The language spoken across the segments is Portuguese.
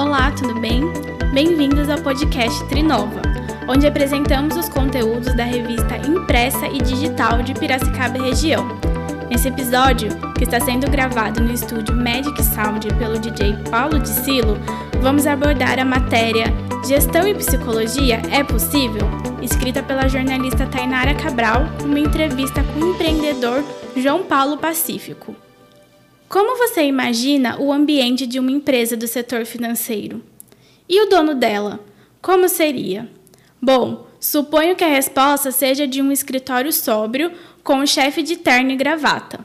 Olá, tudo bem? Bem-vindos ao podcast Trinova, onde apresentamos os conteúdos da revista impressa e digital de Piracicaba região. Nesse episódio, que está sendo gravado no estúdio Magic Sound pelo DJ Paulo de Silo, vamos abordar a matéria Gestão e Psicologia é Possível? escrita pela jornalista Tainara Cabral, uma entrevista com o empreendedor João Paulo Pacífico. Como você imagina o ambiente de uma empresa do setor financeiro? E o dono dela? Como seria? Bom, suponho que a resposta seja de um escritório sóbrio com o chefe de terno e gravata.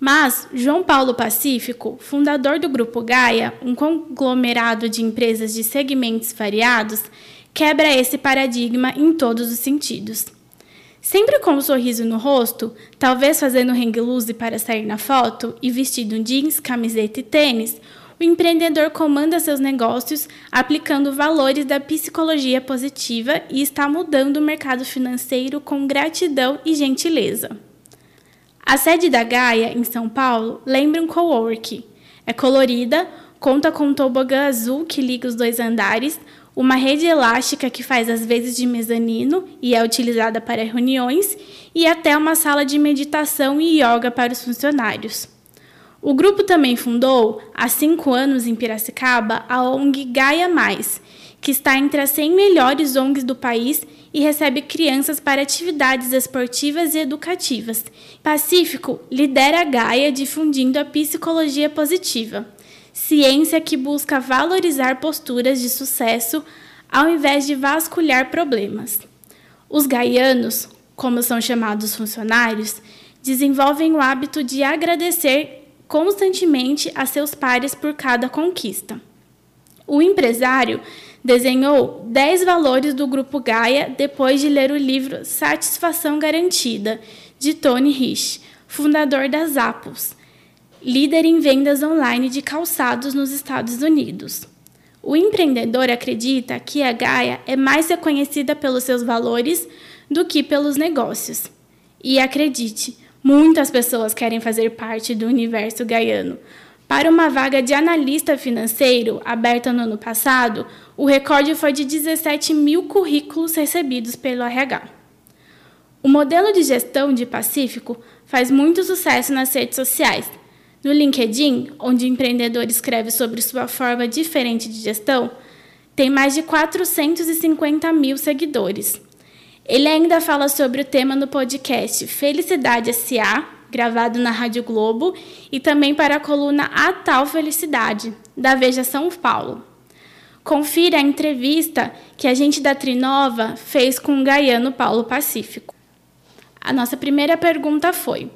Mas João Paulo Pacífico, fundador do Grupo Gaia, um conglomerado de empresas de segmentos variados, quebra esse paradigma em todos os sentidos. Sempre com um sorriso no rosto, talvez fazendo hang loose para sair na foto e vestido jeans, camiseta e tênis, o empreendedor comanda seus negócios aplicando valores da psicologia positiva e está mudando o mercado financeiro com gratidão e gentileza. A sede da Gaia, em São Paulo, lembra um cowork. É colorida, conta com um tobogã azul que liga os dois andares, uma rede elástica que faz as vezes de mezanino e é utilizada para reuniões, e até uma sala de meditação e yoga para os funcionários. O grupo também fundou, há cinco anos em Piracicaba, a ONG Gaia Mais, que está entre as 100 melhores ONGs do país e recebe crianças para atividades esportivas e educativas. Pacífico lidera a Gaia difundindo a psicologia positiva ciência que busca valorizar posturas de sucesso ao invés de vasculhar problemas. Os gaianos, como são chamados funcionários, desenvolvem o hábito de agradecer constantemente a seus pares por cada conquista. O empresário desenhou 10 valores do grupo Gaia depois de ler o livro Satisfação Garantida, de Tony Rich, fundador das Apples líder em vendas online de calçados nos Estados Unidos. O empreendedor acredita que a Gaia é mais reconhecida pelos seus valores do que pelos negócios. E acredite, muitas pessoas querem fazer parte do universo gaiano. Para uma vaga de analista financeiro aberta no ano passado, o recorde foi de 17 mil currículos recebidos pelo RH. O modelo de gestão de Pacífico faz muito sucesso nas redes sociais no LinkedIn, onde o empreendedor escreve sobre sua forma diferente de gestão, tem mais de 450 mil seguidores. Ele ainda fala sobre o tema no podcast Felicidade SA, gravado na Rádio Globo, e também para a coluna A Tal Felicidade, da Veja São Paulo. Confira a entrevista que a gente da Trinova fez com o gaiano Paulo Pacífico. A nossa primeira pergunta foi: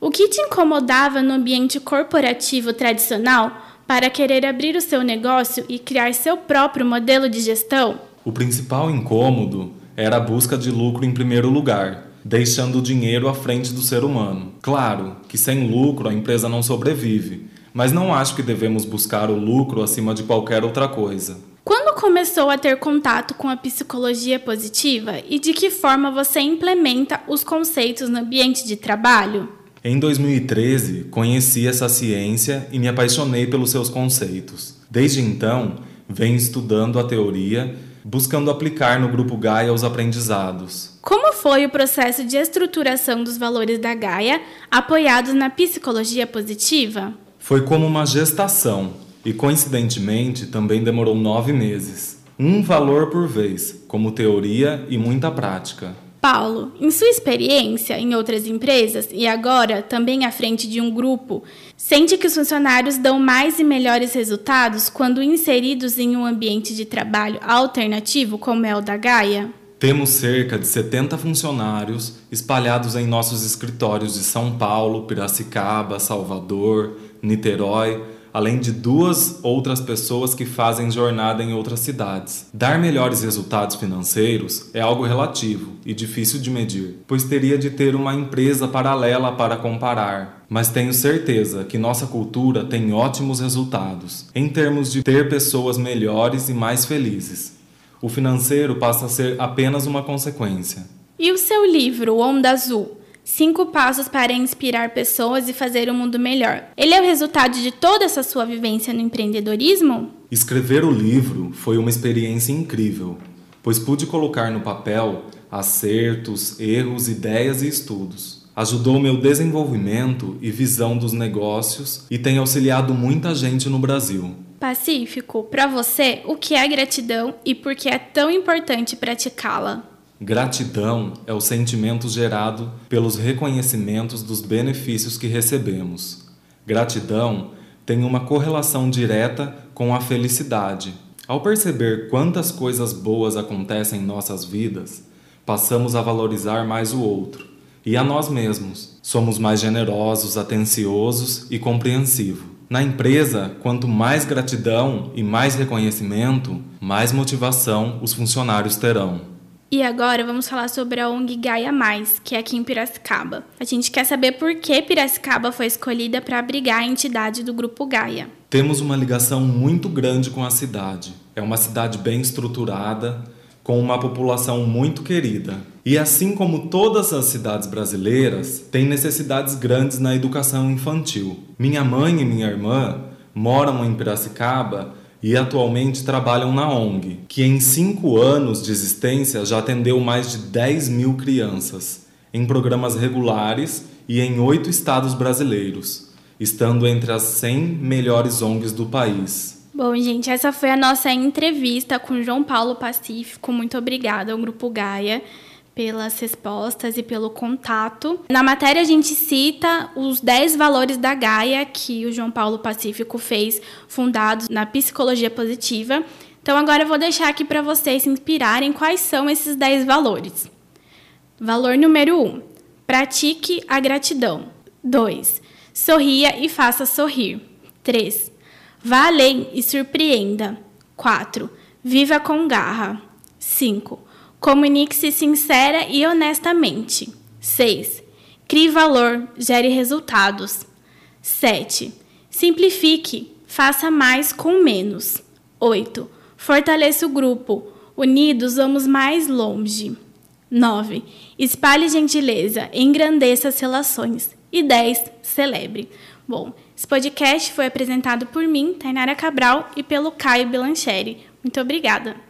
o que te incomodava no ambiente corporativo tradicional para querer abrir o seu negócio e criar seu próprio modelo de gestão? O principal incômodo era a busca de lucro em primeiro lugar, deixando o dinheiro à frente do ser humano. Claro que sem lucro a empresa não sobrevive, mas não acho que devemos buscar o lucro acima de qualquer outra coisa. Quando começou a ter contato com a psicologia positiva e de que forma você implementa os conceitos no ambiente de trabalho? Em 2013, conheci essa ciência e me apaixonei pelos seus conceitos. Desde então, venho estudando a teoria, buscando aplicar no grupo Gaia os aprendizados. Como foi o processo de estruturação dos valores da Gaia apoiados na psicologia positiva? Foi como uma gestação e, coincidentemente, também demorou nove meses. Um valor por vez, como teoria e muita prática. Paulo, em sua experiência em outras empresas e agora também à frente de um grupo, sente que os funcionários dão mais e melhores resultados quando inseridos em um ambiente de trabalho alternativo como é o da Gaia? Temos cerca de 70 funcionários espalhados em nossos escritórios de São Paulo, Piracicaba, Salvador, Niterói além de duas outras pessoas que fazem jornada em outras cidades. Dar melhores resultados financeiros é algo relativo e difícil de medir, pois teria de ter uma empresa paralela para comparar. Mas tenho certeza que nossa cultura tem ótimos resultados em termos de ter pessoas melhores e mais felizes. O financeiro passa a ser apenas uma consequência. E o seu livro, Onda Azul? Cinco passos para inspirar pessoas e fazer o mundo melhor. Ele é o resultado de toda essa sua vivência no empreendedorismo? Escrever o livro foi uma experiência incrível, pois pude colocar no papel acertos, erros, ideias e estudos. Ajudou meu desenvolvimento e visão dos negócios e tem auxiliado muita gente no Brasil. Pacífico, para você, o que é gratidão e por que é tão importante praticá-la? Gratidão é o sentimento gerado pelos reconhecimentos dos benefícios que recebemos. Gratidão tem uma correlação direta com a felicidade. Ao perceber quantas coisas boas acontecem em nossas vidas, passamos a valorizar mais o outro e a nós mesmos. Somos mais generosos, atenciosos e compreensivos. Na empresa, quanto mais gratidão e mais reconhecimento, mais motivação os funcionários terão. E agora vamos falar sobre a ONG Gaia Mais, que é aqui em Piracicaba. A gente quer saber por que Piracicaba foi escolhida para abrigar a entidade do Grupo Gaia. Temos uma ligação muito grande com a cidade. É uma cidade bem estruturada, com uma população muito querida. E assim como todas as cidades brasileiras, tem necessidades grandes na educação infantil. Minha mãe e minha irmã moram em Piracicaba e atualmente trabalham na ONG, que em cinco anos de existência já atendeu mais de 10 mil crianças, em programas regulares e em oito estados brasileiros, estando entre as 100 melhores ONGs do país. Bom, gente, essa foi a nossa entrevista com João Paulo Pacífico. Muito obrigada ao Grupo Gaia pelas respostas e pelo contato. Na matéria a gente cita os 10 valores da Gaia que o João Paulo Pacífico fez, fundados na psicologia positiva. Então agora eu vou deixar aqui para vocês se inspirarem quais são esses 10 valores. Valor número 1: um, pratique a gratidão. 2. Sorria e faça sorrir. 3. Vá além e surpreenda. 4. Viva com garra. 5. Comunique-se sincera e honestamente. 6. Crie valor, gere resultados. 7. Simplifique, faça mais com menos. 8. Fortaleça o grupo, unidos vamos mais longe. 9. Espalhe gentileza, engrandeça as relações. E 10. Celebre. Bom, esse podcast foi apresentado por mim, Tainara Cabral, e pelo Caio Belancheri. Muito obrigada.